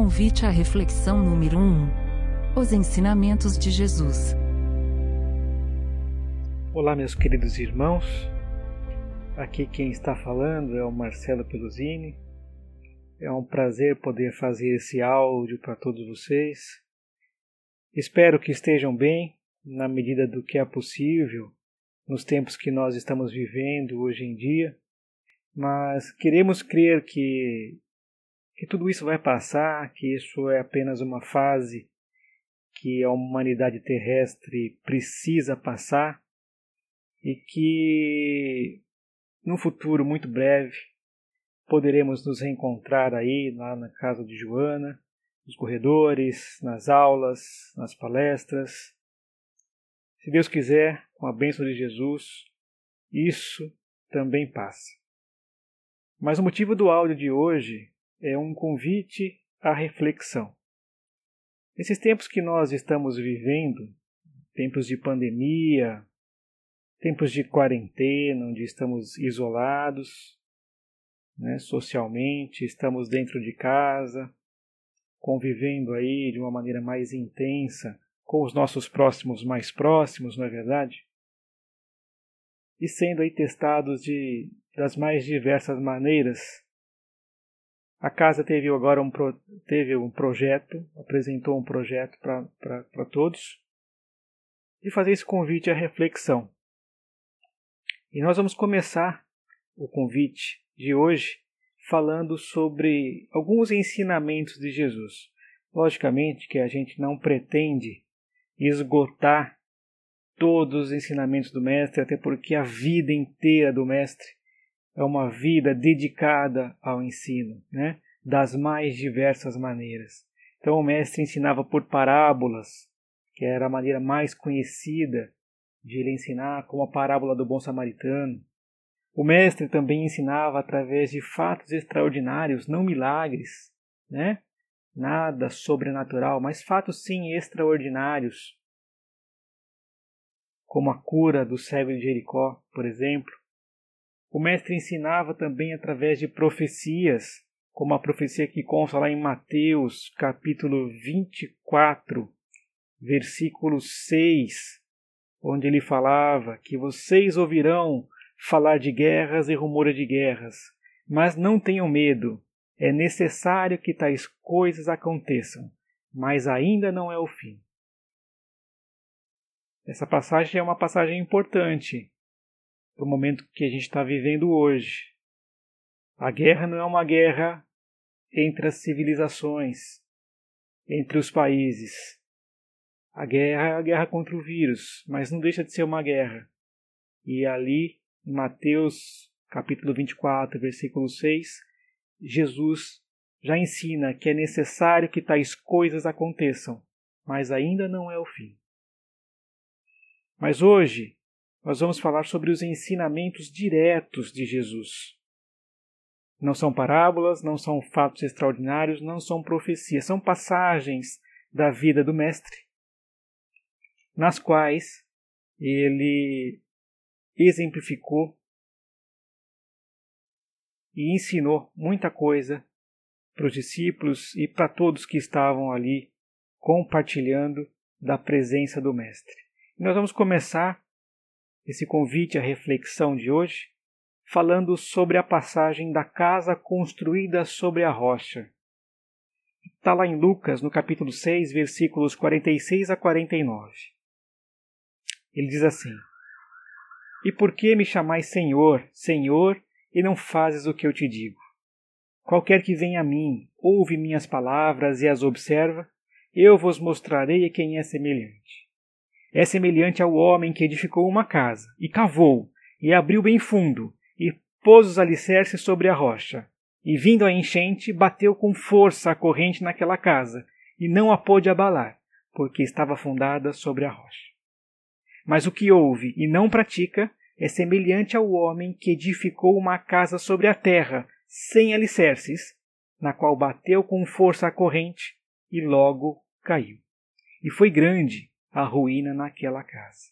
Convite à reflexão número 1. Os ensinamentos de Jesus. Olá, meus queridos irmãos. Aqui quem está falando é o Marcelo Peluzini. É um prazer poder fazer esse áudio para todos vocês. Espero que estejam bem, na medida do que é possível, nos tempos que nós estamos vivendo hoje em dia. Mas queremos crer que que tudo isso vai passar, que isso é apenas uma fase que a humanidade terrestre precisa passar e que no futuro muito breve poderemos nos reencontrar aí lá na casa de Joana, nos corredores, nas aulas, nas palestras. Se Deus quiser, com a bênção de Jesus, isso também passa. Mas o motivo do áudio de hoje é um convite à reflexão. Nesses tempos que nós estamos vivendo, tempos de pandemia, tempos de quarentena, onde estamos isolados, né, socialmente, estamos dentro de casa, convivendo aí de uma maneira mais intensa com os nossos próximos mais próximos, não é verdade? E sendo aí testados de, das mais diversas maneiras a casa teve agora um, pro, teve um projeto, apresentou um projeto para todos, de fazer esse convite à reflexão. E nós vamos começar o convite de hoje falando sobre alguns ensinamentos de Jesus. Logicamente que a gente não pretende esgotar todos os ensinamentos do Mestre, até porque a vida inteira do Mestre é uma vida dedicada ao ensino, né? das mais diversas maneiras. Então o mestre ensinava por parábolas, que era a maneira mais conhecida de ele ensinar, como a parábola do bom samaritano. O mestre também ensinava através de fatos extraordinários, não milagres, né? Nada sobrenatural, mas fatos sim extraordinários, como a cura do cego de Jericó, por exemplo, o mestre ensinava também através de profecias, como a profecia que consta lá em Mateus, capítulo 24, versículo 6, onde ele falava que vocês ouvirão falar de guerras e rumores de guerras, mas não tenham medo, é necessário que tais coisas aconteçam, mas ainda não é o fim. Essa passagem é uma passagem importante, para o momento que a gente está vivendo hoje. A guerra não é uma guerra entre as civilizações, entre os países. A guerra é a guerra contra o vírus, mas não deixa de ser uma guerra. E ali, em Mateus capítulo 24, versículo 6, Jesus já ensina que é necessário que tais coisas aconteçam, mas ainda não é o fim. Mas hoje, nós vamos falar sobre os ensinamentos diretos de Jesus. Não são parábolas, não são fatos extraordinários, não são profecias, são passagens da vida do Mestre, nas quais ele exemplificou e ensinou muita coisa para os discípulos e para todos que estavam ali compartilhando da presença do Mestre. Nós vamos começar esse convite à reflexão de hoje, falando sobre a passagem da casa construída sobre a rocha. Está lá em Lucas, no capítulo 6, versículos 46 a 49. Ele diz assim: E por que me chamais Senhor, Senhor, e não fazes o que eu te digo? Qualquer que venha a mim, ouve minhas palavras e as observa, eu vos mostrarei quem é semelhante é semelhante ao homem que edificou uma casa, e cavou, e abriu bem fundo, e pôs os alicerces sobre a rocha. E vindo a enchente, bateu com força a corrente naquela casa, e não a pôde abalar, porque estava fundada sobre a rocha. Mas o que ouve e não pratica é semelhante ao homem que edificou uma casa sobre a terra, sem alicerces, na qual bateu com força a corrente, e logo caiu. E foi grande a ruína naquela casa.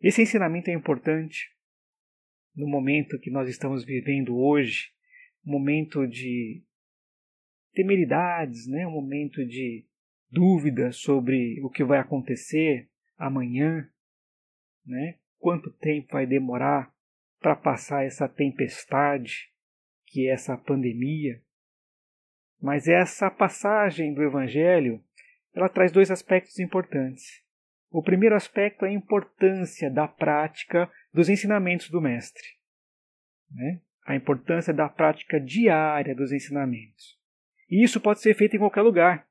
Esse ensinamento é importante no momento que nós estamos vivendo hoje, momento de temeridades, né? um momento de dúvida sobre o que vai acontecer amanhã, né? quanto tempo vai demorar para passar essa tempestade que é essa pandemia. Mas essa passagem do Evangelho ela traz dois aspectos importantes. O primeiro aspecto é a importância da prática dos ensinamentos do Mestre. Né? A importância da prática diária dos ensinamentos. E isso pode ser feito em qualquer lugar,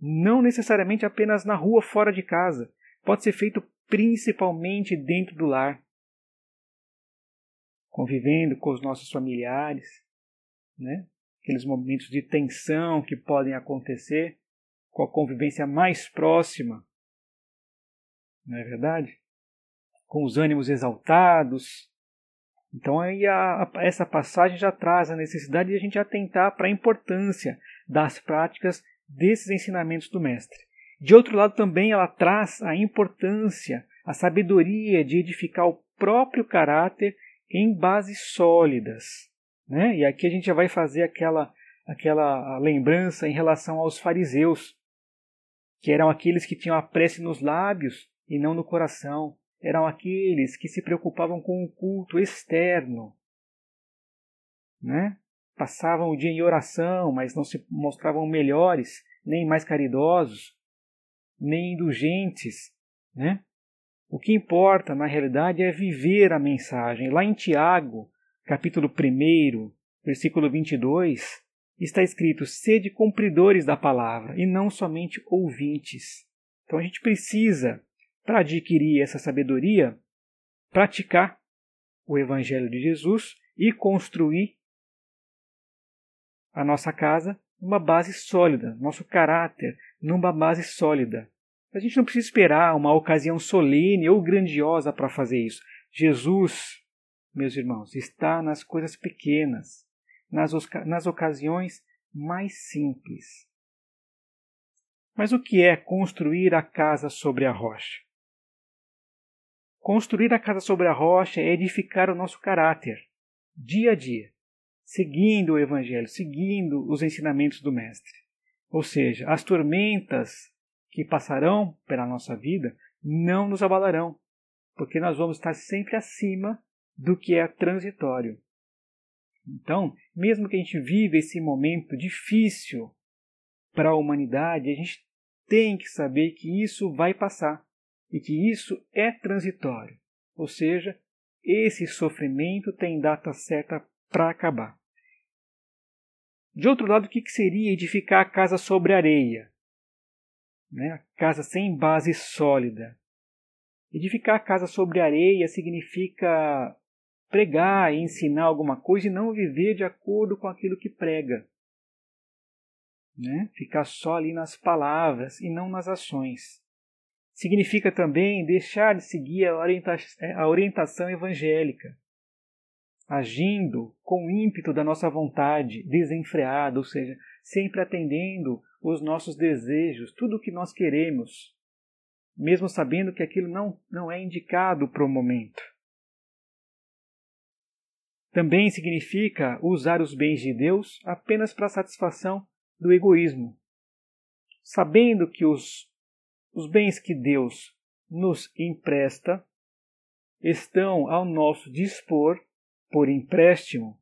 não necessariamente apenas na rua fora de casa. Pode ser feito principalmente dentro do lar, convivendo com os nossos familiares, né? aqueles momentos de tensão que podem acontecer com a convivência mais próxima, não é verdade? Com os ânimos exaltados. Então aí a, a, essa passagem já traz a necessidade de a gente atentar para a importância das práticas desses ensinamentos do mestre. De outro lado também ela traz a importância, a sabedoria de edificar o próprio caráter em bases sólidas. Né? E aqui a gente já vai fazer aquela, aquela lembrança em relação aos fariseus, que eram aqueles que tinham a prece nos lábios e não no coração. Eram aqueles que se preocupavam com o culto externo. Né? Passavam o dia em oração, mas não se mostravam melhores, nem mais caridosos, nem indulgentes. Né? O que importa, na realidade, é viver a mensagem. Lá em Tiago, capítulo 1, versículo 22, está escrito: sede cumpridores da palavra e não somente ouvintes. Então a gente precisa, para adquirir essa sabedoria, praticar o Evangelho de Jesus e construir a nossa casa numa base sólida, nosso caráter numa base sólida. A gente não precisa esperar uma ocasião solene ou grandiosa para fazer isso. Jesus, meus irmãos, está nas coisas pequenas nas, nas ocasiões mais simples. Mas o que é construir a casa sobre a rocha? Construir a casa sobre a rocha é edificar o nosso caráter, dia a dia, seguindo o Evangelho, seguindo os ensinamentos do Mestre. Ou seja, as tormentas que passarão pela nossa vida não nos abalarão, porque nós vamos estar sempre acima do que é transitório. Então, mesmo que a gente vive esse momento difícil para a humanidade, a gente tem que saber que isso vai passar e que isso é transitório. Ou seja, esse sofrimento tem data certa para acabar. De outro lado, o que seria edificar a casa sobre areia? Né? A casa sem base sólida. Edificar a casa sobre areia significa pregar e ensinar alguma coisa e não viver de acordo com aquilo que prega. Né? Ficar só ali nas palavras e não nas ações. Significa também deixar de seguir a, orienta a orientação evangélica, agindo com o ímpeto da nossa vontade, desenfreada, ou seja, sempre atendendo os nossos desejos, tudo o que nós queremos, mesmo sabendo que aquilo não, não é indicado para o momento. Também significa usar os bens de Deus apenas para a satisfação do egoísmo, sabendo que os, os bens que Deus nos empresta estão ao nosso dispor por empréstimo.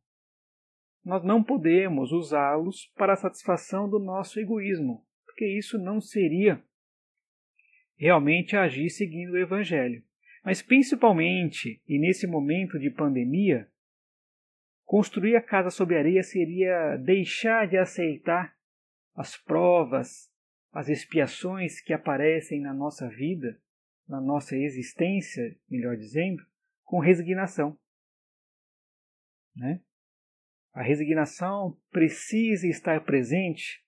Nós não podemos usá-los para a satisfação do nosso egoísmo, porque isso não seria realmente agir seguindo o Evangelho. Mas principalmente, e nesse momento de pandemia, Construir a casa sobre areia seria deixar de aceitar as provas, as expiações que aparecem na nossa vida, na nossa existência, melhor dizendo, com resignação. Né? A resignação precisa estar presente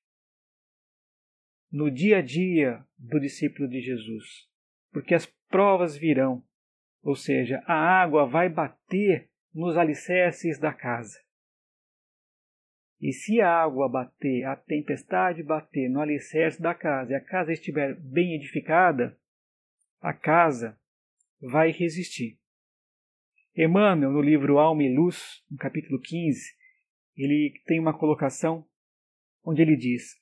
no dia a dia do discípulo de Jesus, porque as provas virão, ou seja, a água vai bater nos alicerces da casa. E se a água bater, a tempestade bater no alicerce da casa e a casa estiver bem edificada, a casa vai resistir. Emmanuel, no livro Alma e Luz, no capítulo 15, ele tem uma colocação onde ele diz: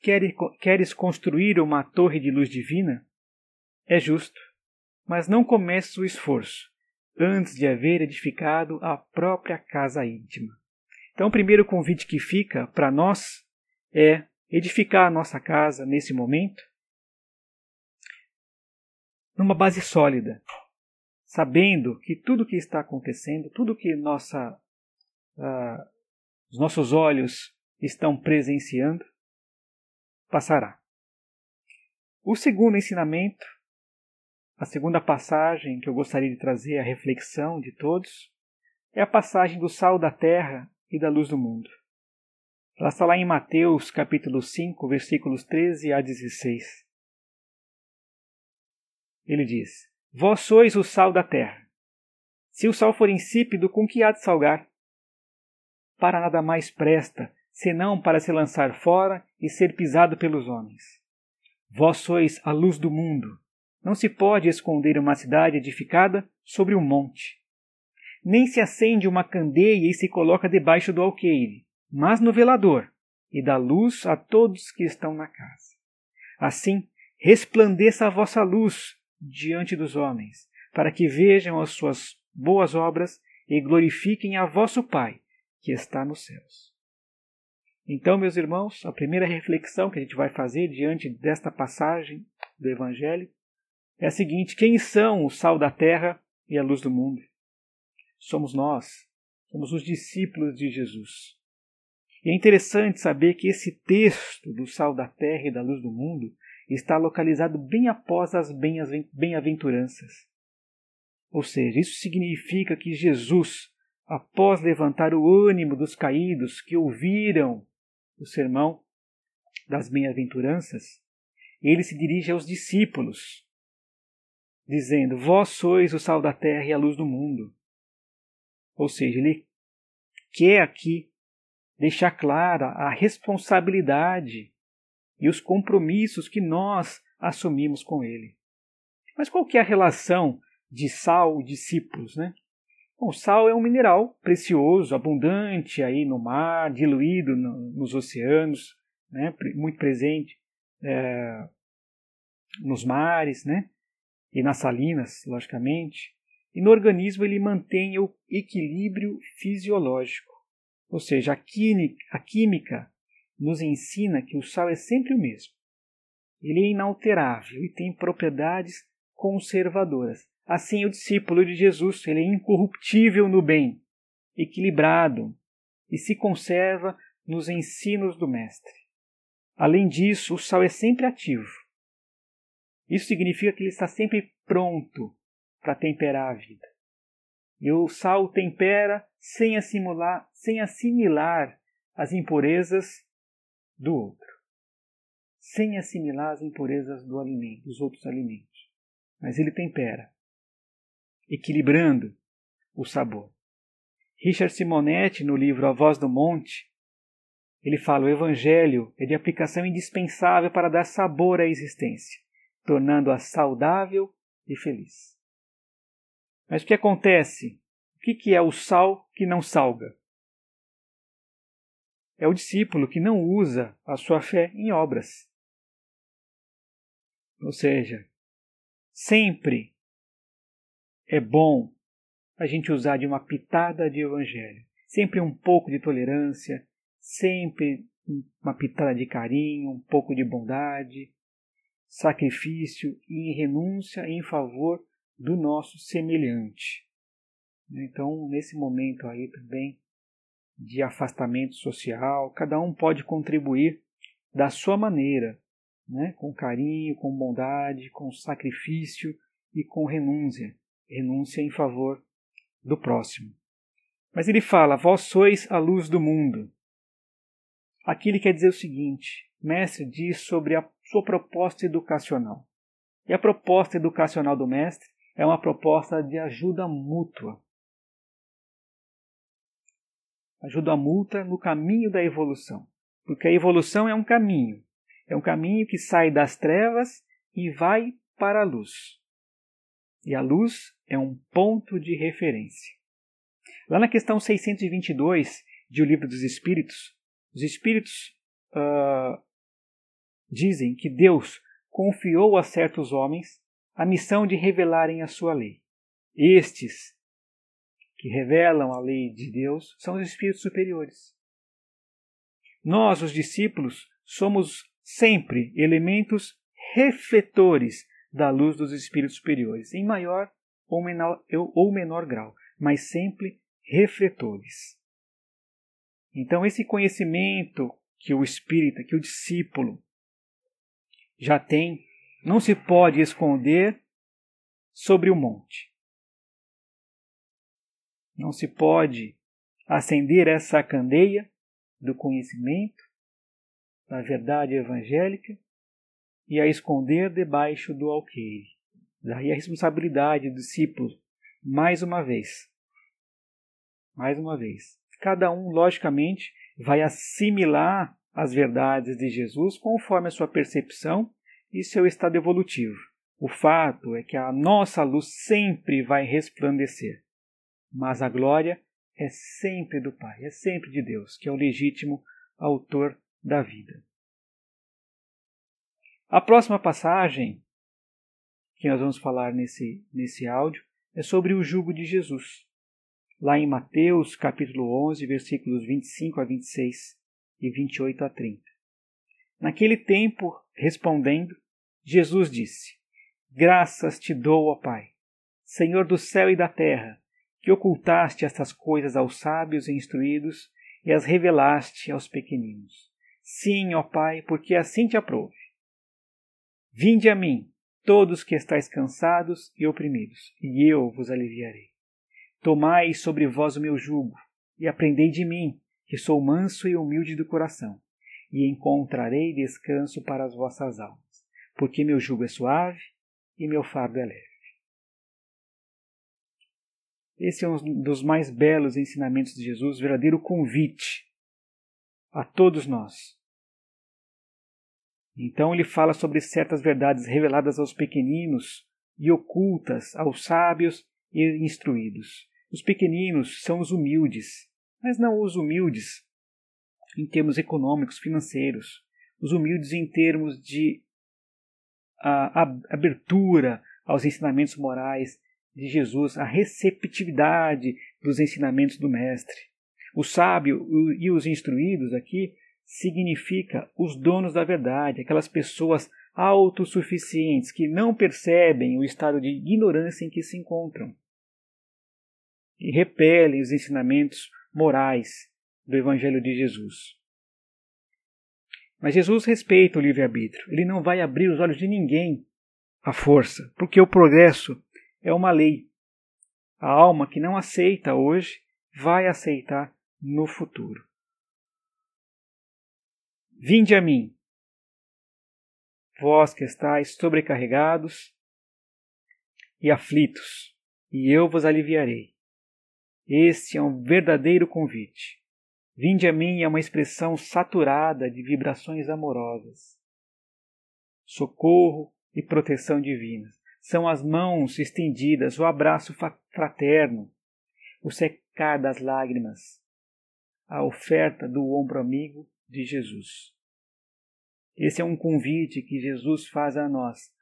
Queres construir uma torre de luz divina? É justo, mas não comeces o esforço antes de haver edificado a própria casa íntima. Então, o primeiro convite que fica para nós é edificar a nossa casa nesse momento numa base sólida, sabendo que tudo que está acontecendo, tudo que nossa, uh, os nossos olhos estão presenciando, passará. O segundo ensinamento, a segunda passagem que eu gostaria de trazer à reflexão de todos, é a passagem do sal da terra e da luz do mundo. Ela está lá em Mateus capítulo 5, versículos 13 a 16. Ele diz: Vós sois o sal da terra. Se o sal for insípido, com que há de salgar? Para nada mais presta, senão para se lançar fora e ser pisado pelos homens. Vós sois a luz do mundo. Não se pode esconder uma cidade edificada sobre um monte. Nem se acende uma candeia e se coloca debaixo do alqueire, mas no velador, e dá luz a todos que estão na casa. Assim, resplandeça a vossa luz diante dos homens, para que vejam as suas boas obras e glorifiquem a vosso Pai, que está nos céus. Então, meus irmãos, a primeira reflexão que a gente vai fazer diante desta passagem do Evangelho é a seguinte: quem são o sal da terra e a luz do mundo? Somos nós, somos os discípulos de Jesus. E é interessante saber que esse texto do sal da terra e da luz do mundo está localizado bem após as bem-aventuranças. Ou seja, isso significa que Jesus, após levantar o ânimo dos caídos que ouviram o sermão das bem-aventuranças, ele se dirige aos discípulos, dizendo: Vós sois o sal da terra e a luz do mundo. Ou seja, ele quer aqui deixar clara a responsabilidade e os compromissos que nós assumimos com ele. Mas qual que é a relação de sal e discípulos, né? Bom, sal é um mineral precioso, abundante aí no mar, diluído no, nos oceanos, né? muito presente é, nos mares, né? E nas salinas, logicamente. E no organismo ele mantém o equilíbrio fisiológico, ou seja, a química, a química nos ensina que o sal é sempre o mesmo. Ele é inalterável e tem propriedades conservadoras. Assim, o discípulo de Jesus ele é incorruptível no bem, equilibrado e se conserva nos ensinos do Mestre. Além disso, o sal é sempre ativo. Isso significa que ele está sempre pronto para temperar a vida. E o sal tempera sem assimilar, sem assimilar as impurezas do outro, sem assimilar as impurezas do alimento, dos outros alimentos. Mas ele tempera, equilibrando o sabor. Richard Simonetti, no livro A Voz do Monte, ele fala: o evangelho é de aplicação indispensável para dar sabor à existência, tornando-a saudável e feliz. Mas o que acontece? O que é o sal que não salga? é o discípulo que não usa a sua fé em obras. Ou seja, sempre é bom a gente usar de uma pitada de evangelho, sempre um pouco de tolerância, sempre uma pitada de carinho, um pouco de bondade, sacrifício e renúncia em favor do nosso semelhante. Então, nesse momento aí também, de afastamento social, cada um pode contribuir da sua maneira, né? com carinho, com bondade, com sacrifício e com renúncia renúncia em favor do próximo. Mas ele fala: Vós sois a luz do mundo. Aqui ele quer dizer o seguinte: Mestre diz sobre a sua proposta educacional. E a proposta educacional do Mestre é uma proposta de ajuda mútua ajuda a multa no caminho da evolução. Porque a evolução é um caminho. É um caminho que sai das trevas e vai para a luz. E a luz é um ponto de referência. Lá na questão 622 de O Livro dos Espíritos, os Espíritos uh, dizem que Deus confiou a certos homens a missão de revelarem a sua lei. Estes que revelam a lei de Deus são os espíritos superiores. Nós, os discípulos, somos sempre elementos refletores da luz dos espíritos superiores, em maior ou menor, ou menor grau, mas sempre refletores. Então, esse conhecimento que o espírita, que o discípulo já tem, não se pode esconder sobre o monte. Não se pode acender essa candeia do conhecimento, da verdade evangélica e a esconder debaixo do alqueire. Daí a responsabilidade do discípulo, mais uma vez. Mais uma vez. Cada um, logicamente, vai assimilar as verdades de Jesus conforme a sua percepção e seu estado evolutivo. O fato é que a nossa luz sempre vai resplandecer, mas a glória é sempre do Pai, é sempre de Deus, que é o legítimo autor da vida. A próxima passagem que nós vamos falar nesse, nesse áudio é sobre o jugo de Jesus. Lá em Mateus, capítulo 11, versículos 25 a 26 e 28 a 30. Naquele tempo, respondendo, Jesus disse: Graças te dou, ó Pai, Senhor do céu e da terra, que ocultaste estas coisas aos sábios e instruídos e as revelaste aos pequeninos. Sim, ó Pai, porque assim te aprouve. Vinde a mim, todos que estáis cansados e oprimidos, e eu vos aliviarei. Tomai sobre vós o meu jugo, e aprendei de mim, que sou manso e humilde do coração, e encontrarei descanso para as vossas almas, porque meu jugo é suave e meu fardo é leve. Esse é um dos mais belos ensinamentos de Jesus, verdadeiro convite a todos nós então ele fala sobre certas verdades reveladas aos pequeninos e ocultas aos sábios e instruídos. Os pequeninos são os humildes, mas não os humildes em termos econômicos, financeiros. Os humildes em termos de a, a abertura aos ensinamentos morais de Jesus, a receptividade dos ensinamentos do Mestre. O sábio e os instruídos aqui significa os donos da verdade, aquelas pessoas autossuficientes que não percebem o estado de ignorância em que se encontram e repelem os ensinamentos morais do Evangelho de Jesus. Mas Jesus respeita o livre-arbítrio. Ele não vai abrir os olhos de ninguém à força, porque o progresso é uma lei. A alma que não aceita hoje vai aceitar no futuro. Vinde a mim, vós que estáis sobrecarregados e aflitos, e eu vos aliviarei. Este é um verdadeiro convite. Vinde a mim é uma expressão saturada de vibrações amorosas. Socorro e proteção divinas. São as mãos estendidas, o abraço fraterno, o secar das lágrimas, a oferta do ombro amigo de Jesus. Esse é um convite que Jesus faz a nós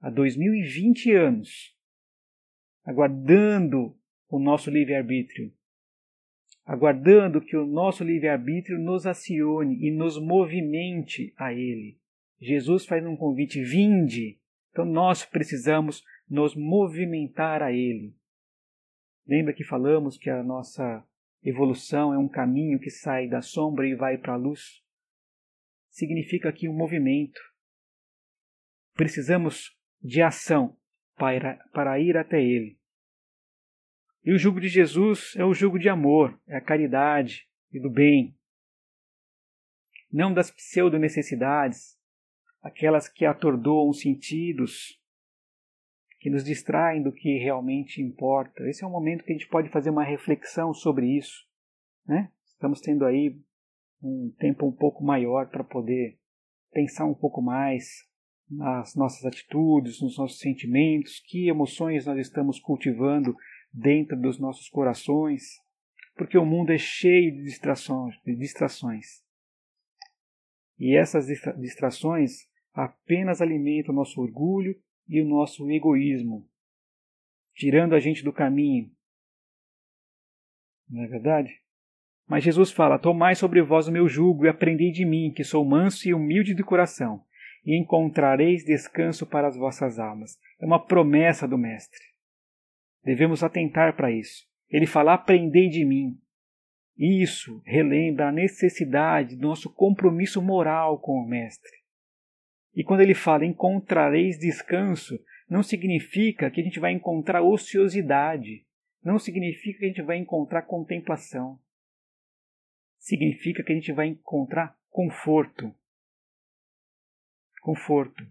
há 2020 anos, aguardando o nosso livre-arbítrio, aguardando que o nosso livre-arbítrio nos acione e nos movimente a Ele. Jesus faz um convite: vinde. Então nós precisamos nos movimentar a Ele. Lembra que falamos que a nossa Evolução é um caminho que sai da sombra e vai para a luz. Significa aqui um movimento. Precisamos de ação para, para ir até Ele. E o jugo de Jesus é o jugo de amor, é a caridade e do bem. Não das pseudo-necessidades, aquelas que atordoam os sentidos, que nos distraem do que realmente importa. Esse é um momento que a gente pode fazer uma reflexão sobre isso. Né? Estamos tendo aí um tempo um pouco maior para poder pensar um pouco mais nas nossas atitudes, nos nossos sentimentos, que emoções nós estamos cultivando dentro dos nossos corações, porque o mundo é cheio de distrações, de distrações. E essas distrações apenas alimentam o nosso orgulho e o nosso egoísmo, tirando a gente do caminho. Não é verdade? Mas Jesus fala: Tomai sobre vós o meu jugo e aprendei de mim, que sou manso e humilde de coração, e encontrareis descanso para as vossas almas. É uma promessa do Mestre. Devemos atentar para isso. Ele fala: Aprendei de mim. Isso relembra a necessidade do nosso compromisso moral com o Mestre. E quando ele fala encontrareis descanso, não significa que a gente vai encontrar ociosidade, não significa que a gente vai encontrar contemplação. Significa que a gente vai encontrar conforto. Conforto.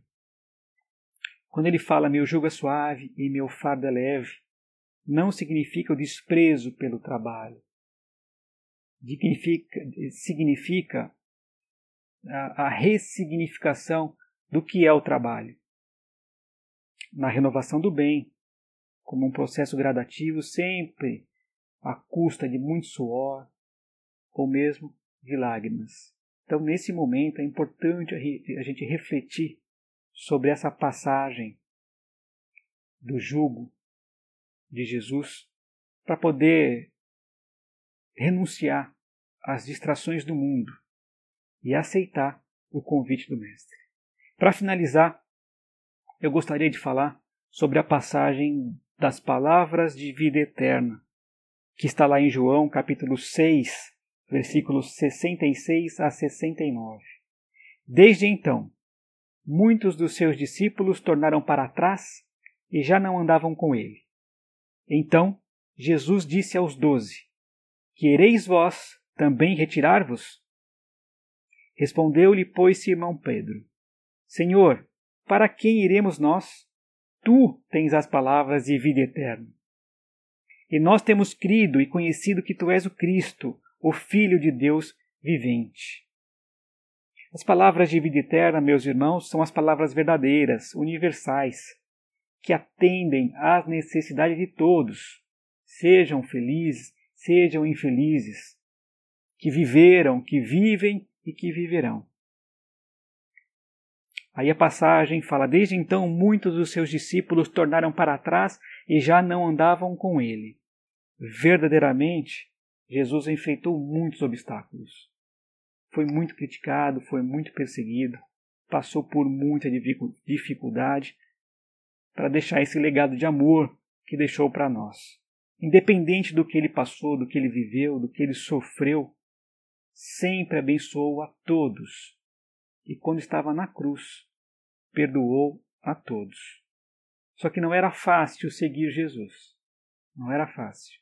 Quando ele fala meu jugo é suave e meu fardo é leve, não significa o desprezo pelo trabalho significa, significa a, a ressignificação do que é o trabalho. Na renovação do bem, como um processo gradativo, sempre à custa de muito suor ou mesmo de lágrimas. Então, nesse momento, é importante a gente refletir sobre essa passagem do jugo de Jesus para poder renunciar às distrações do mundo e aceitar o convite do Mestre. Para finalizar, eu gostaria de falar sobre a passagem das palavras de vida eterna, que está lá em João capítulo 6, versículos 66 a 69. Desde então, muitos dos seus discípulos tornaram para trás e já não andavam com ele. Então Jesus disse aos doze: Quereis vós também retirar-vos? Respondeu-lhe, pois, Simão Pedro: Senhor, para quem iremos nós? Tu tens as palavras de vida eterna. E nós temos crido e conhecido que tu és o Cristo, o Filho de Deus vivente. As palavras de vida eterna, meus irmãos, são as palavras verdadeiras, universais, que atendem às necessidades de todos. Sejam felizes, sejam infelizes, que viveram, que vivem e que viverão. Aí a passagem fala: Desde então muitos dos seus discípulos tornaram para trás e já não andavam com ele. Verdadeiramente, Jesus enfrentou muitos obstáculos. Foi muito criticado, foi muito perseguido, passou por muita dificuldade para deixar esse legado de amor que deixou para nós. Independente do que ele passou, do que ele viveu, do que ele sofreu, sempre abençoou a todos. E quando estava na cruz, perdoou a todos. Só que não era fácil seguir Jesus. Não era fácil.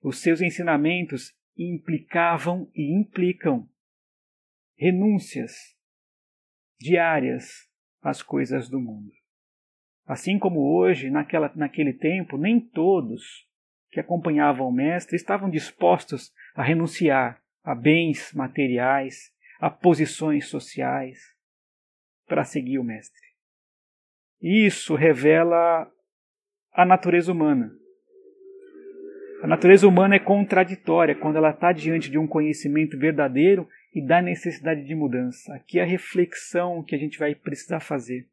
Os seus ensinamentos implicavam e implicam renúncias diárias às coisas do mundo. Assim como hoje, naquela, naquele tempo, nem todos que acompanhavam o Mestre estavam dispostos a renunciar a bens materiais, a posições sociais, para seguir o Mestre. Isso revela a natureza humana. A natureza humana é contraditória quando ela está diante de um conhecimento verdadeiro e da necessidade de mudança. Aqui é a reflexão que a gente vai precisar fazer.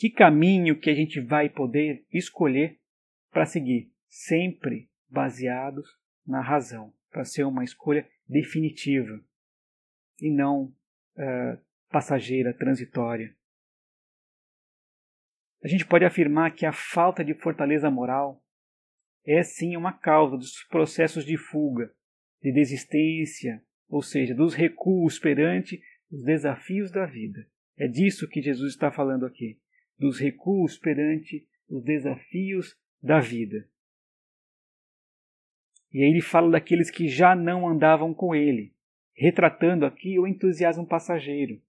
Que caminho que a gente vai poder escolher para seguir? sempre baseados na razão, para ser uma escolha definitiva e não uh, passageira, transitória. A gente pode afirmar que a falta de fortaleza moral é sim uma causa dos processos de fuga, de desistência, ou seja, dos recuos perante os desafios da vida. É disso que Jesus está falando aqui, dos recuos perante os desafios da vida. E aí ele fala daqueles que já não andavam com ele, retratando aqui o entusiasmo passageiro,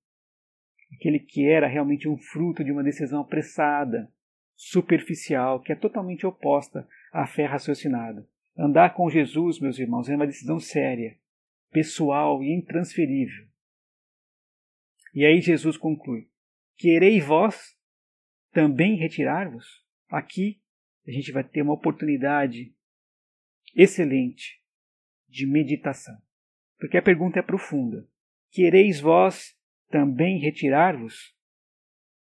aquele que era realmente um fruto de uma decisão apressada, superficial, que é totalmente oposta à fé raciocinada. Andar com Jesus, meus irmãos, é uma decisão séria, pessoal e intransferível. E aí Jesus conclui: Querei vós também retirar-vos? Aqui a gente vai ter uma oportunidade excelente de meditação. Porque a pergunta é profunda. quereis vós também retirar-vos?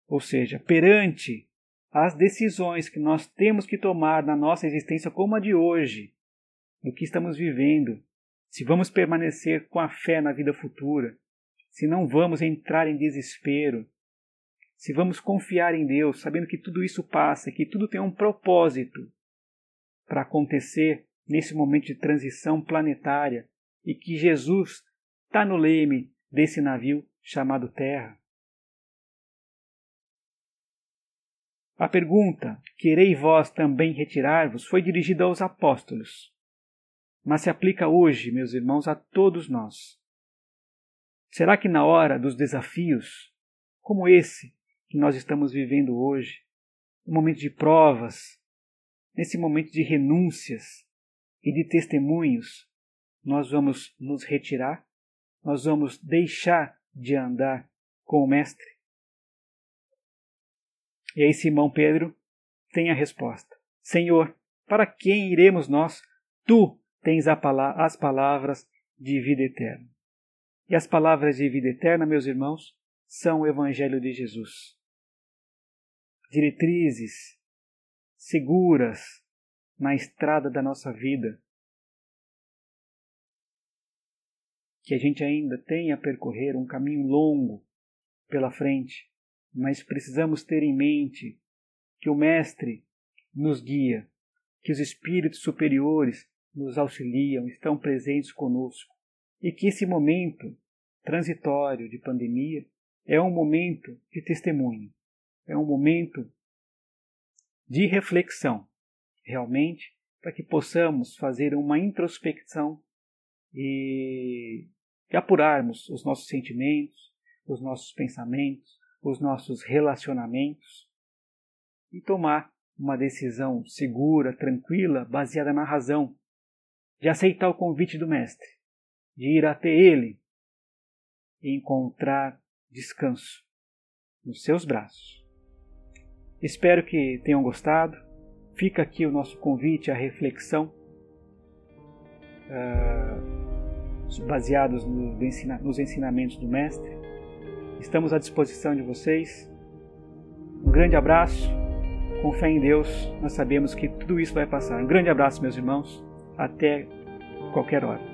Ou seja, perante as decisões que nós temos que tomar na nossa existência, como a de hoje, do que estamos vivendo, se vamos permanecer com a fé na vida futura, se não vamos entrar em desespero, se vamos confiar em Deus, sabendo que tudo isso passa, que tudo tem um propósito para acontecer nesse momento de transição planetária e que Jesus está no leme desse navio chamado Terra. A pergunta, querei vós também retirar-vos, foi dirigida aos apóstolos, mas se aplica hoje, meus irmãos, a todos nós. Será que na hora dos desafios, como esse que nós estamos vivendo hoje, um momento de provas, nesse momento de renúncias e de testemunhos, nós vamos nos retirar? Nós vamos deixar de andar com o Mestre? E aí Simão Pedro tem a resposta: Senhor, para quem iremos nós? Tu tens as palavras de vida eterna. E as palavras de vida eterna, meus irmãos, são o Evangelho de Jesus. Diretrizes seguras na estrada da nossa vida. Que a gente ainda tem a percorrer um caminho longo pela frente, mas precisamos ter em mente que o Mestre nos guia, que os espíritos superiores nos auxiliam, estão presentes conosco, e que esse momento transitório de pandemia é um momento de testemunho, é um momento de reflexão, realmente, para que possamos fazer uma introspecção e, apurarmos os nossos sentimentos, os nossos pensamentos, os nossos relacionamentos e tomar uma decisão segura, tranquila, baseada na razão, de aceitar o convite do Mestre, de ir até Ele e encontrar descanso nos seus braços. Espero que tenham gostado. Fica aqui o nosso convite à reflexão, uh, baseados no, ensina, nos ensinamentos do Mestre. Estamos à disposição de vocês. Um grande abraço. Com fé em Deus, nós sabemos que tudo isso vai passar. Um grande abraço, meus irmãos. Até qualquer hora.